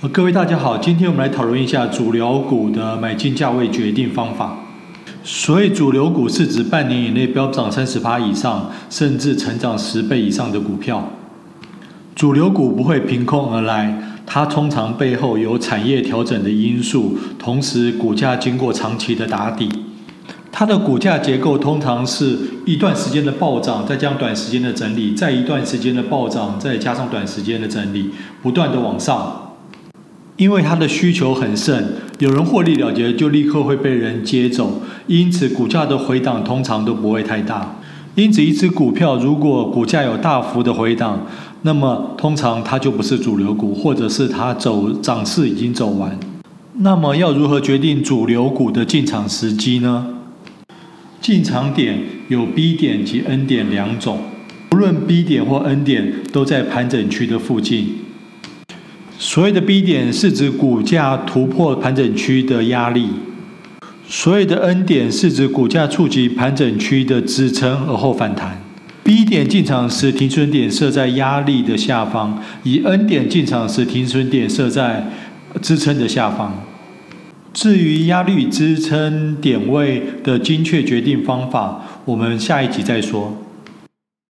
各位大家好，今天我们来讨论一下主流股的买进价位决定方法。所谓主流股是指半年以内飙涨三十趴以上，甚至成长十倍以上的股票。主流股不会凭空而来，它通常背后有产业调整的因素，同时股价经过长期的打底。它的股价结构通常是一段时间的暴涨，再加上短时间的整理，再一段时间的暴涨，再加上短时间的整理，不断的往上。因为它的需求很盛，有人获利了结就立刻会被人接走，因此股价的回档通常都不会太大。因此，一只股票如果股价有大幅的回档，那么通常它就不是主流股，或者是它走涨势已经走完。那么要如何决定主流股的进场时机呢？进场点有 B 点及 N 点两种，无论 B 点或 N 点都在盘整区的附近。所谓的 B 点是指股价突破盘整区的压力，所谓的 N 点是指股价触及盘整区的支撑而后反弹。B 点进场时停损点设在压力的下方，以 N 点进场时停损点设在支撑的下方。至于压力支撑点位的精确决定方法，我们下一集再说。